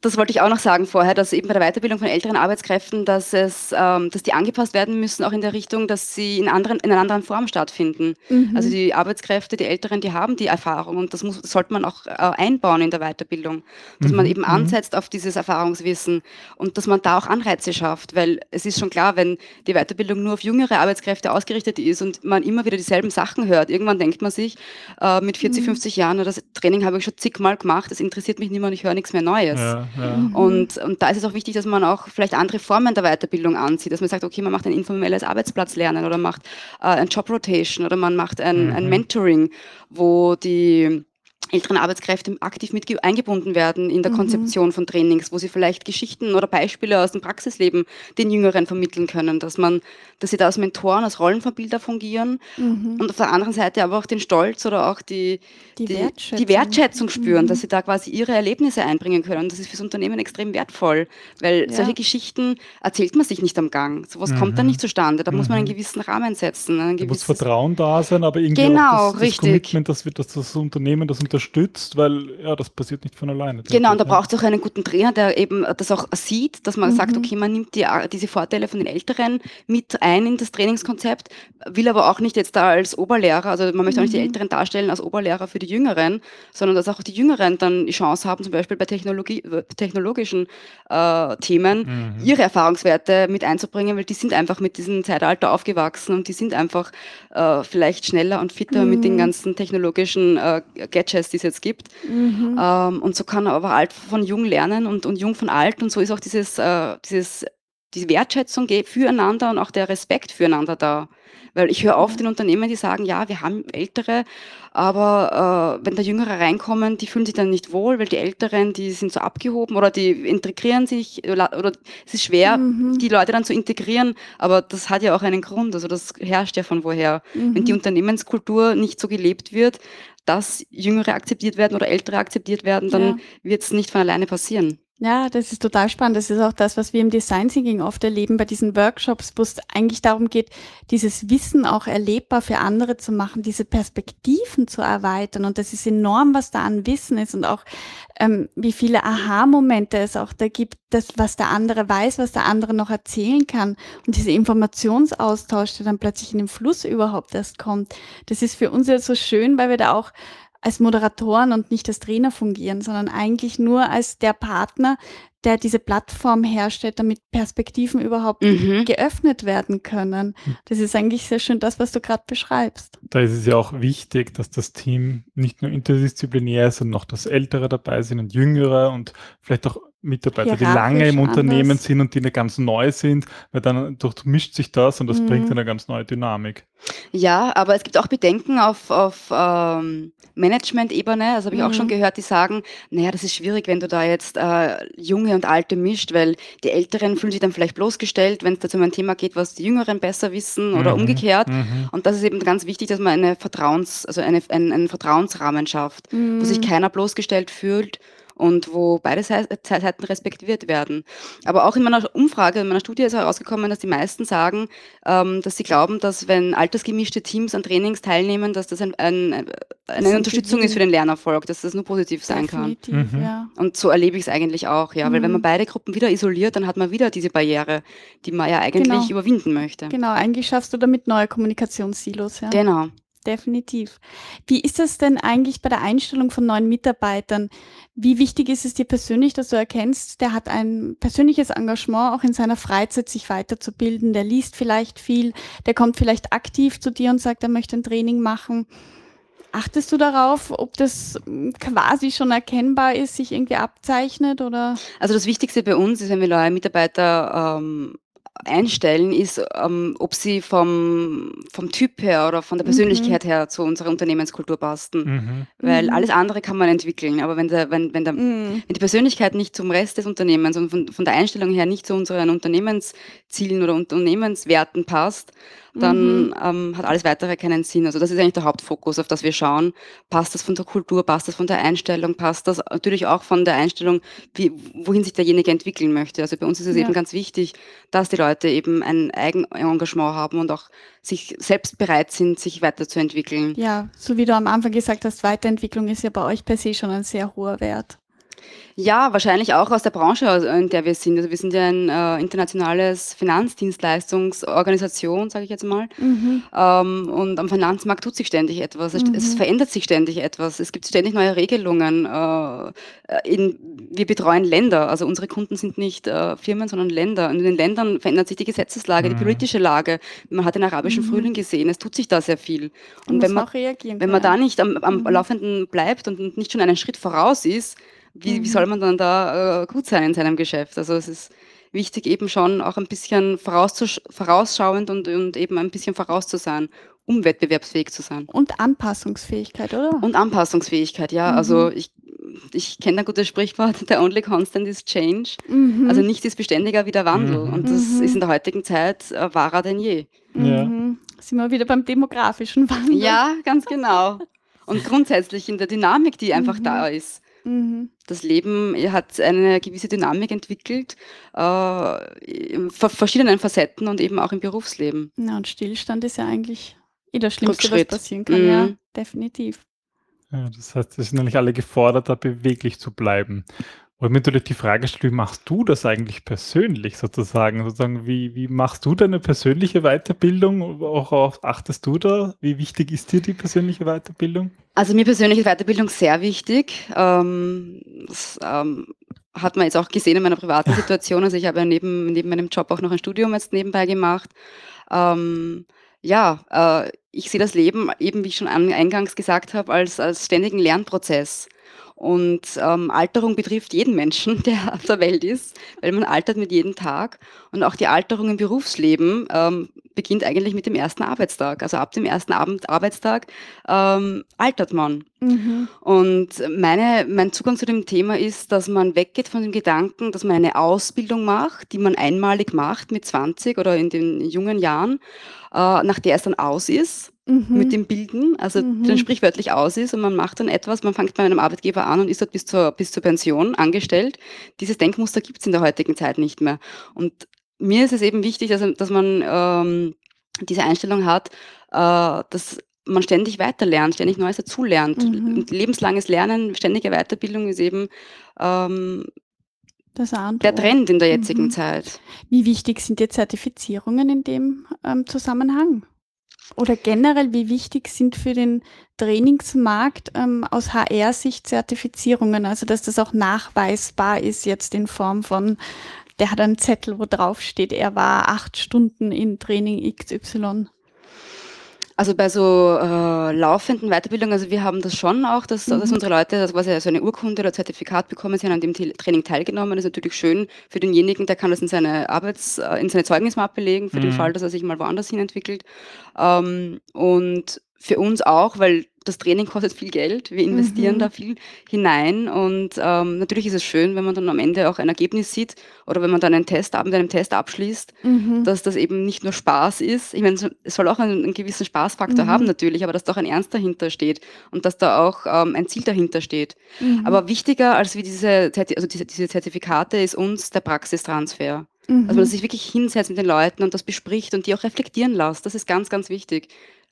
[SPEAKER 4] das wollte ich auch noch sagen vorher, dass eben bei der Weiterbildung von älteren Arbeitskräften, dass es, ähm, dass die angepasst werden müssen, auch in der Richtung, dass sie in, anderen, in einer anderen Form stattfinden. Mhm. Also die Arbeitskräfte, die Älteren, die haben die Erfahrung und das, muss, sollte man auch äh, einbauen in der Weiterbildung, dass mhm. man eben mhm. ansetzt auf dieses Erfahrungswissen und dass man da auch Anreize schafft, weil es ist schon klar, wenn die Weiterbildung nur auf jüngere Arbeitskräfte ausgerichtet ist und man immer wieder dieselben Sachen hört, irgendwann denkt man sich äh, mit 40, mhm. 50 Jahren, das Training habe ich schon zigmal gemacht, das interessiert mich nicht mehr und ich höre nichts mehr Neues. Ja. Mhm. Und, und da ist es auch wichtig, dass man auch vielleicht andere Formen der Weiterbildung anzieht, dass man sagt, okay, man macht ein informelles Arbeitsplatzlernen oder macht äh, ein Job Rotation oder man macht ein, mhm. ein Mentoring, wo die älteren Arbeitskräfte aktiv mit eingebunden werden in der mhm. Konzeption von Trainings, wo sie vielleicht Geschichten oder Beispiele aus dem Praxisleben den Jüngeren vermitteln können, dass man, dass sie da als Mentoren, als Rollenvorbilder fungieren mhm. und auf der anderen Seite aber auch den Stolz oder auch die, die, die Wertschätzung. die Wertschätzung, spüren, mhm. dass sie da quasi ihre Erlebnisse einbringen können. Das ist fürs Unternehmen extrem wertvoll, weil ja. solche Geschichten erzählt man sich nicht am Gang. Sowas kommt dann mhm. nicht zustande. Da muss man einen mhm. gewissen Rahmen setzen.
[SPEAKER 1] Ein da muss Vertrauen da sein, aber irgendwie
[SPEAKER 4] genau,
[SPEAKER 1] auch das, das Commitment, dass, wir, dass das Unternehmen das unterstützt unterstützt, weil ja, das passiert nicht von alleine.
[SPEAKER 4] Genau, und da braucht es auch einen guten Trainer, der eben das auch sieht, dass man mhm. sagt, okay, man nimmt die, diese Vorteile von den Älteren mit ein in das Trainingskonzept, will aber auch nicht jetzt da als Oberlehrer, also man möchte auch nicht die mhm. Älteren darstellen als Oberlehrer für die Jüngeren, sondern dass auch die Jüngeren dann die Chance haben, zum Beispiel bei Technologie, technologischen äh, Themen mhm. ihre Erfahrungswerte mit einzubringen, weil die sind einfach mit diesem Zeitalter aufgewachsen und die sind einfach äh, vielleicht schneller und fitter mhm. mit den ganzen technologischen äh, Gadgets die es jetzt gibt. Mhm. Ähm, und so kann aber alt von jung lernen und, und jung von alt. Und so ist auch dieses, äh, dieses, die Wertschätzung füreinander und auch der Respekt füreinander da. Weil ich höre oft in Unternehmen, die sagen, ja, wir haben Ältere, aber äh, wenn da Jüngere reinkommen, die fühlen sich dann nicht wohl, weil die Älteren, die sind so abgehoben oder die integrieren sich oder, oder es ist schwer, mhm. die Leute dann zu integrieren, aber das hat ja auch einen Grund, also das herrscht ja von woher. Mhm. Wenn die mhm. Unternehmenskultur nicht so gelebt wird, dass Jüngere akzeptiert werden oder Ältere akzeptiert werden, dann ja. wird es nicht von alleine passieren.
[SPEAKER 2] Ja, das ist total spannend. Das ist auch das, was wir im Design Thinking oft erleben bei diesen Workshops, wo es eigentlich darum geht, dieses Wissen auch erlebbar für andere zu machen, diese Perspektiven zu erweitern. Und das ist enorm, was da an Wissen ist und auch ähm, wie viele Aha-Momente es auch da gibt, das, was der andere weiß, was der andere noch erzählen kann. Und dieser Informationsaustausch, der dann plötzlich in den Fluss überhaupt erst kommt. Das ist für uns ja so schön, weil wir da auch als Moderatoren und nicht als Trainer fungieren, sondern eigentlich nur als der Partner, der diese Plattform herstellt, damit Perspektiven überhaupt mhm. geöffnet werden können. Hm. Das ist eigentlich sehr schön das, was du gerade beschreibst.
[SPEAKER 1] Da ist es ja auch wichtig, dass das Team nicht nur interdisziplinär ist, sondern auch das Ältere dabei sind und Jüngere und vielleicht auch Mitarbeiter, die lange im Unternehmen anders. sind und die ganz neu sind, weil dann durchmischt sich das und das mhm. bringt eine ganz neue Dynamik.
[SPEAKER 4] Ja, aber es gibt auch Bedenken auf, auf ähm, Management-Ebene, also habe ich mhm. auch schon mhm. gehört, die sagen, naja, das ist schwierig, wenn du da jetzt äh, Junge und Alte mischt, weil die Älteren fühlen sich dann vielleicht bloßgestellt, wenn es dazu um ein Thema geht, was die Jüngeren besser wissen oder mhm. umgekehrt. Mhm. Und das ist eben ganz wichtig, dass man eine Vertrauens, also eine, einen, einen Vertrauensrahmen schafft, wo sich mhm. keiner bloßgestellt fühlt und wo beide Seiten respektiert werden. Aber auch in meiner Umfrage, in meiner Studie ist herausgekommen, dass die meisten sagen, ähm, dass sie glauben, dass wenn altersgemischte Teams an Trainings teilnehmen, dass das ein, ein, eine Unterstützung ist für den Lernerfolg, dass das nur positiv sein Definitiv, kann. Mhm. Ja. Und so erlebe ich es eigentlich auch, ja, weil mhm. wenn man beide Gruppen wieder isoliert, dann hat man wieder diese Barriere, die man ja eigentlich genau. überwinden möchte.
[SPEAKER 2] Genau, eigentlich schaffst du damit neue Kommunikationssilos. Ja.
[SPEAKER 4] Genau
[SPEAKER 2] definitiv. Wie ist das denn eigentlich bei der Einstellung von neuen Mitarbeitern? Wie wichtig ist es dir persönlich, dass du erkennst, der hat ein persönliches Engagement, auch in seiner Freizeit sich weiterzubilden, der liest vielleicht viel, der kommt vielleicht aktiv zu dir und sagt, er möchte ein Training machen. Achtest du darauf, ob das hm, quasi schon erkennbar ist, sich irgendwie abzeichnet oder?
[SPEAKER 4] Also das Wichtigste bei uns ist, wenn wir neue Mitarbeiter ähm, einstellen, ist, ähm, ob sie vom, vom Typ her oder von der mhm. Persönlichkeit mhm. her zu unserer Unternehmenskultur passten. Mhm. Weil mhm. alles andere kann man entwickeln, aber wenn, der, wenn, wenn, der, mhm. wenn die Persönlichkeit nicht zum Rest des Unternehmens und von, von der Einstellung her nicht zu unseren Unternehmenszielen oder Unternehmenswerten passt, dann mhm. ähm, hat alles weitere keinen Sinn. Also das ist eigentlich der Hauptfokus, auf das wir schauen. Passt das von der Kultur, passt das von der Einstellung, passt das natürlich auch von der Einstellung, wie, wohin sich derjenige entwickeln möchte. Also bei uns ist es ja. eben ganz wichtig, dass die Leute eben ein Eigenengagement haben und auch sich selbst bereit sind, sich weiterzuentwickeln.
[SPEAKER 2] Ja, so wie du am Anfang gesagt hast, Weiterentwicklung ist ja bei euch per se schon ein sehr hoher Wert.
[SPEAKER 4] Ja, wahrscheinlich auch aus der Branche, in der wir sind. Also wir sind ja ein äh, internationales Finanzdienstleistungsorganisation, sage ich jetzt mal. Mhm. Ähm, und am Finanzmarkt tut sich ständig etwas. Mhm. Es verändert sich ständig etwas. Es gibt ständig neue Regelungen. Äh, in, wir betreuen Länder. Also unsere Kunden sind nicht äh, Firmen, sondern Länder. Und in den Ländern verändert sich die Gesetzeslage, mhm. die politische Lage. Man hat den arabischen mhm. Frühling gesehen. Es tut sich da sehr viel. Und wenn man, wenn man da nicht am, am mhm. Laufenden bleibt und nicht schon einen Schritt voraus ist, wie, mhm. wie soll man dann da äh, gut sein in seinem Geschäft? Also es ist wichtig, eben schon auch ein bisschen vorausschauend und, und eben ein bisschen voraus zu sein, um wettbewerbsfähig zu sein.
[SPEAKER 2] Und Anpassungsfähigkeit, oder?
[SPEAKER 4] Und Anpassungsfähigkeit, ja. Also mhm. Also ich, ich kenne ein gutes Sprichwort, der only constant is change. Mhm. Also nichts ist beständiger wie der Wandel. Mhm. Und das mhm. ist in der heutigen Zeit äh, wahrer denn je.
[SPEAKER 2] Ja. Mhm. Sind wir wieder beim demografischen Wandel?
[SPEAKER 4] Ja, ganz genau. Und grundsätzlich in der Dynamik, die einfach da ist. Mhm. Das Leben hat eine gewisse Dynamik entwickelt, äh, in verschiedenen Facetten und eben auch im Berufsleben.
[SPEAKER 2] Na, und Stillstand ist ja eigentlich eh das Schlimmste, was passieren kann. Mhm. Ja, definitiv.
[SPEAKER 1] Ja, das heißt, es sind eigentlich alle gefordert, da beweglich zu bleiben. Und mir natürlich die Frage stellt, wie machst du das eigentlich persönlich sozusagen? Sozusagen, wie, wie machst du deine persönliche Weiterbildung? Auch auf, achtest du da? Wie wichtig ist dir die persönliche Weiterbildung?
[SPEAKER 4] Also mir persönlich ist Weiterbildung sehr wichtig. Ähm, das ähm, hat man jetzt auch gesehen in meiner privaten Situation. Also ich habe ja neben, neben meinem Job auch noch ein Studium jetzt nebenbei gemacht. Ähm, ja, äh, ich sehe das Leben eben, wie ich schon eingangs gesagt habe, als, als ständigen Lernprozess. Und ähm, Alterung betrifft jeden Menschen, der auf der Welt ist, weil man altert mit jedem Tag. Und auch die Alterung im Berufsleben ähm, beginnt eigentlich mit dem ersten Arbeitstag. Also ab dem ersten Abend Arbeitstag ähm, altert man. Mhm. Und meine, mein Zugang zu dem Thema ist, dass man weggeht von dem Gedanken, dass man eine Ausbildung macht, die man einmalig macht mit 20 oder in den jungen Jahren, äh, nach der es dann aus ist mhm. mit dem Bilden, also mhm. dann sprichwörtlich aus ist und man macht dann etwas, man fängt bei einem Arbeitgeber an und ist dort bis zur, bis zur Pension angestellt. Dieses Denkmuster gibt es in der heutigen Zeit nicht mehr. Und mir ist es eben wichtig, dass, dass man ähm, diese Einstellung hat, äh, dass man ständig weiterlernt, ständig Neues dazulernt. Mhm. Lebenslanges Lernen, ständige Weiterbildung ist eben ähm, der Trend in der jetzigen mhm. Zeit.
[SPEAKER 2] Wie wichtig sind die Zertifizierungen in dem ähm, Zusammenhang? Oder generell, wie wichtig sind für den Trainingsmarkt ähm, aus HR-Sicht Zertifizierungen? Also, dass das auch nachweisbar ist jetzt in Form von, der hat einen Zettel, wo drauf steht, er war acht Stunden in Training XY.
[SPEAKER 4] Also bei so äh, laufenden Weiterbildungen, also wir haben das schon auch, dass, mhm. dass unsere Leute das quasi so eine Urkunde oder Zertifikat bekommen, sie haben an dem Training teilgenommen. Das ist natürlich schön für denjenigen, der kann das in seine Arbeits-, äh, in seine Zeugnismappe legen, für mhm. den Fall, dass er sich mal woanders hin entwickelt. Ähm, und für uns auch, weil das Training kostet viel Geld, wir investieren mhm. da viel hinein und ähm, natürlich ist es schön, wenn man dann am Ende auch ein Ergebnis sieht oder wenn man dann einen Test mit einem Test abschließt, mhm. dass das eben nicht nur Spaß ist. Ich meine, es soll auch einen, einen gewissen Spaßfaktor mhm. haben natürlich, aber dass da auch ein Ernst dahinter steht und dass da auch ähm, ein Ziel dahinter steht. Mhm. Aber wichtiger als wie diese, also diese, diese Zertifikate ist uns der Praxistransfer. Also man mhm. sich wirklich hinsetzt mit den Leuten und das bespricht und die auch reflektieren lässt. Das ist ganz, ganz wichtig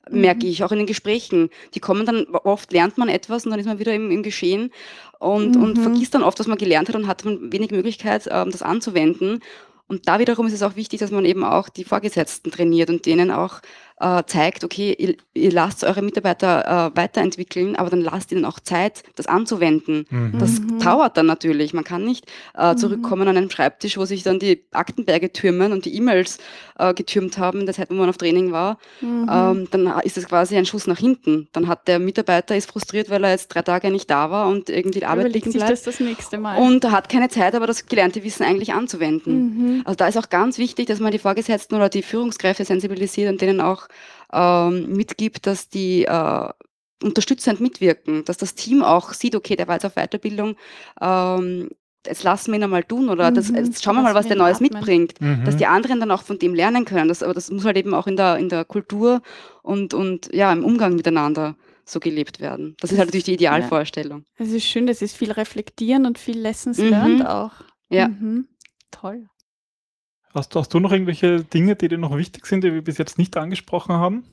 [SPEAKER 4] merke mhm. ich, auch in den Gesprächen. Die kommen dann, oft lernt man etwas und dann ist man wieder im, im Geschehen und, mhm. und vergisst dann oft, was man gelernt hat und hat man wenig Möglichkeit, ähm, das anzuwenden. Und da wiederum ist es auch wichtig, dass man eben auch die Vorgesetzten trainiert und denen auch äh, zeigt, okay, ihr, ihr lasst eure Mitarbeiter äh, weiterentwickeln, aber dann lasst ihnen auch Zeit, das anzuwenden. Mhm. Das mhm. dauert dann natürlich. Man kann nicht äh, mhm. zurückkommen an einen Schreibtisch, wo sich dann die Aktenberge türmen und die E-Mails äh, getürmt haben in der Zeit, wo man auf Training war. Mhm. Ähm, dann ist es quasi ein Schuss nach hinten. Dann hat der Mitarbeiter ist frustriert, weil er jetzt drei Tage nicht da war und irgendwie die Arbeit liegen bleibt.
[SPEAKER 2] Das das nächste Mal.
[SPEAKER 4] Und hat keine Zeit, aber das gelernte Wissen eigentlich anzuwenden. Mhm. Also da ist auch ganz wichtig, dass man die Vorgesetzten oder die Führungskräfte sensibilisiert und denen auch ähm, mitgibt, dass die äh, unterstützend mitwirken, dass das Team auch sieht, okay, der war jetzt auf Weiterbildung, ähm, jetzt lassen wir ihn einmal tun oder das, mhm. jetzt schauen wir mal, was der Neues atmen. mitbringt, mhm. dass die anderen dann auch von dem lernen können. Das, aber das muss halt eben auch in der, in der Kultur und, und ja, im Umgang miteinander so gelebt werden. Das ist halt natürlich die Idealvorstellung.
[SPEAKER 2] Es ist schön, das ist viel reflektieren und viel Lessons mhm. learned auch.
[SPEAKER 4] Ja. Mhm.
[SPEAKER 2] Toll.
[SPEAKER 1] Hast, hast du noch irgendwelche Dinge, die dir noch wichtig sind, die wir bis jetzt nicht angesprochen haben?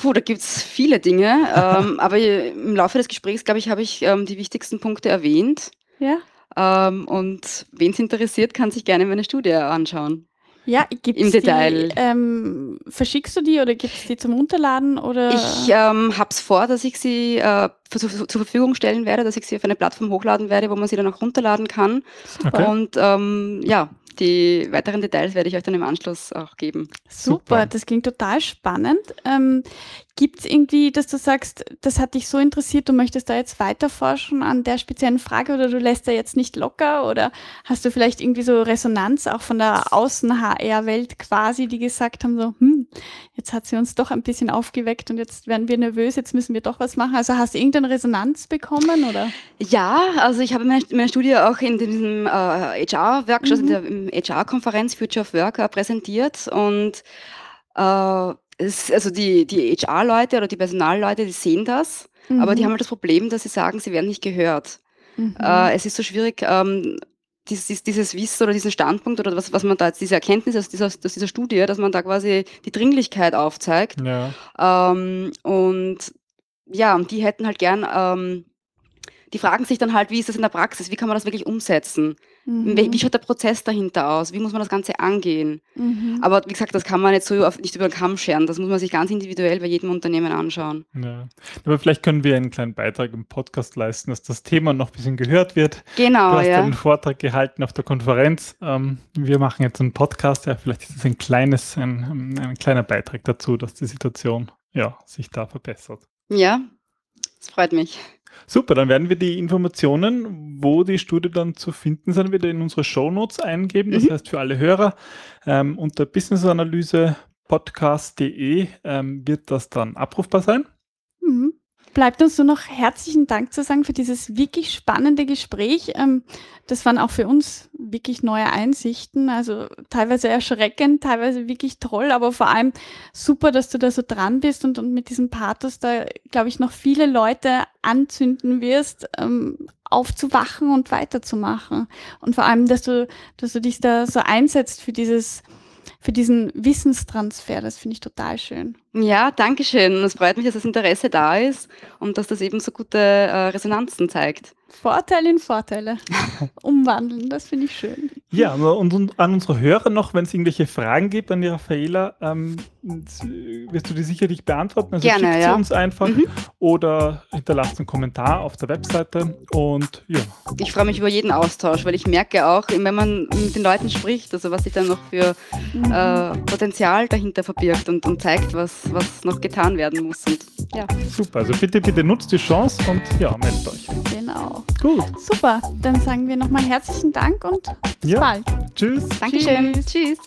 [SPEAKER 4] Puh, da gibt es viele Dinge, ähm, aber im Laufe des Gesprächs, glaube ich, habe ich ähm, die wichtigsten Punkte erwähnt.
[SPEAKER 2] Ja.
[SPEAKER 4] Ähm, und wen es interessiert, kann sich gerne meine Studie anschauen.
[SPEAKER 2] Ja, gibt's
[SPEAKER 4] im Detail.
[SPEAKER 2] Die, ähm, verschickst du die oder gibt es die zum Runterladen? Oder?
[SPEAKER 4] Ich ähm, habe es vor, dass ich sie äh, zur, zur, Verfügung stellen werde, dass ich sie auf eine Plattform hochladen werde, wo man sie dann auch runterladen kann. Okay. Und ähm, ja, die weiteren Details werde ich euch dann im Anschluss auch geben.
[SPEAKER 2] Super, Super. das klingt total spannend. Ähm, Gibt es irgendwie, dass du sagst, das hat dich so interessiert, du möchtest da jetzt weiter forschen an der speziellen Frage oder du lässt da jetzt nicht locker oder hast du vielleicht irgendwie so Resonanz auch von der Außen-HR-Welt quasi, die gesagt haben so, hm, jetzt hat sie uns doch ein bisschen aufgeweckt und jetzt werden wir nervös, jetzt müssen wir doch was machen. Also hast du irgendeine Resonanz bekommen oder?
[SPEAKER 4] Ja, also ich habe meine, meine Studie auch in diesem äh, HR-Workshop, mhm. in der HR-Konferenz Future of Work äh, präsentiert und äh, es, also die, die HR-Leute oder die Personalleute, die sehen das, mhm. aber die mhm. haben halt das Problem, dass sie sagen, sie werden nicht gehört. Mhm. Äh, es ist so schwierig, ähm, dieses, dieses Wissen oder diesen Standpunkt oder was, was man da jetzt, diese Erkenntnis aus dieser, aus dieser Studie, dass man da quasi die Dringlichkeit aufzeigt.
[SPEAKER 1] Ja.
[SPEAKER 4] Ähm, und ja, die hätten halt gern, ähm, die fragen sich dann halt, wie ist das in der Praxis, wie kann man das wirklich umsetzen? Mhm. Wie, wie, schaut der Prozess dahinter aus? Wie muss man das Ganze angehen? Mhm. Aber wie gesagt, das kann man jetzt so auf, nicht über den Kamm scheren. Das muss man sich ganz individuell bei jedem Unternehmen anschauen.
[SPEAKER 1] Ja. Aber vielleicht können wir einen kleinen Beitrag im Podcast leisten, dass das Thema noch ein bisschen gehört wird.
[SPEAKER 4] Genau.
[SPEAKER 1] Du hast
[SPEAKER 4] ja.
[SPEAKER 1] einen Vortrag gehalten auf der Konferenz. Ähm, wir machen jetzt einen Podcast. Ja, vielleicht ist es ein kleines, ein, ein kleiner Beitrag dazu, dass die Situation ja, sich da verbessert.
[SPEAKER 4] Ja, das freut mich.
[SPEAKER 1] Super, dann werden wir die Informationen, wo die Studie dann zu finden sind, wieder in unsere Shownotes eingeben. Das mhm. heißt für alle Hörer ähm, unter businessanalysepodcast.de ähm, wird das dann abrufbar sein.
[SPEAKER 2] Bleibt uns nur noch herzlichen Dank zu sagen für dieses wirklich spannende Gespräch. Ähm, das waren auch für uns wirklich neue Einsichten, also teilweise erschreckend, teilweise wirklich toll, aber vor allem super, dass du da so dran bist und, und mit diesem Pathos da, glaube ich, noch viele Leute anzünden wirst, ähm, aufzuwachen und weiterzumachen. Und vor allem, dass du, dass du dich da so einsetzt für dieses für diesen Wissenstransfer. Das finde ich total schön.
[SPEAKER 4] Ja, danke schön. Es freut mich, dass das Interesse da ist und dass das eben so gute äh, Resonanzen zeigt.
[SPEAKER 2] Vorteile in Vorteile umwandeln, das finde ich schön.
[SPEAKER 1] Ja, und, und, an unsere Hörer noch, wenn es irgendwelche Fragen gibt an die Raffaela, ähm, wirst du die sicherlich beantworten.
[SPEAKER 4] Also Gerne,
[SPEAKER 1] schickt
[SPEAKER 4] ja.
[SPEAKER 1] sie uns einfach mhm. oder hinterlasst einen Kommentar auf der Webseite und ja.
[SPEAKER 4] Ich freue mich über jeden Austausch, weil ich merke auch, wenn man mit den Leuten spricht, also was sich dann noch für mhm. Äh, Potenzial dahinter verbirgt und, und zeigt, was, was noch getan werden muss. Und, ja.
[SPEAKER 1] Super, also bitte, bitte nutzt die Chance und ja, meldet euch.
[SPEAKER 2] Genau.
[SPEAKER 1] Gut.
[SPEAKER 2] Super. Dann sagen wir nochmal herzlichen Dank und bis ja. bald.
[SPEAKER 1] Tschüss.
[SPEAKER 4] Dankeschön. Tschüss. Tschüss.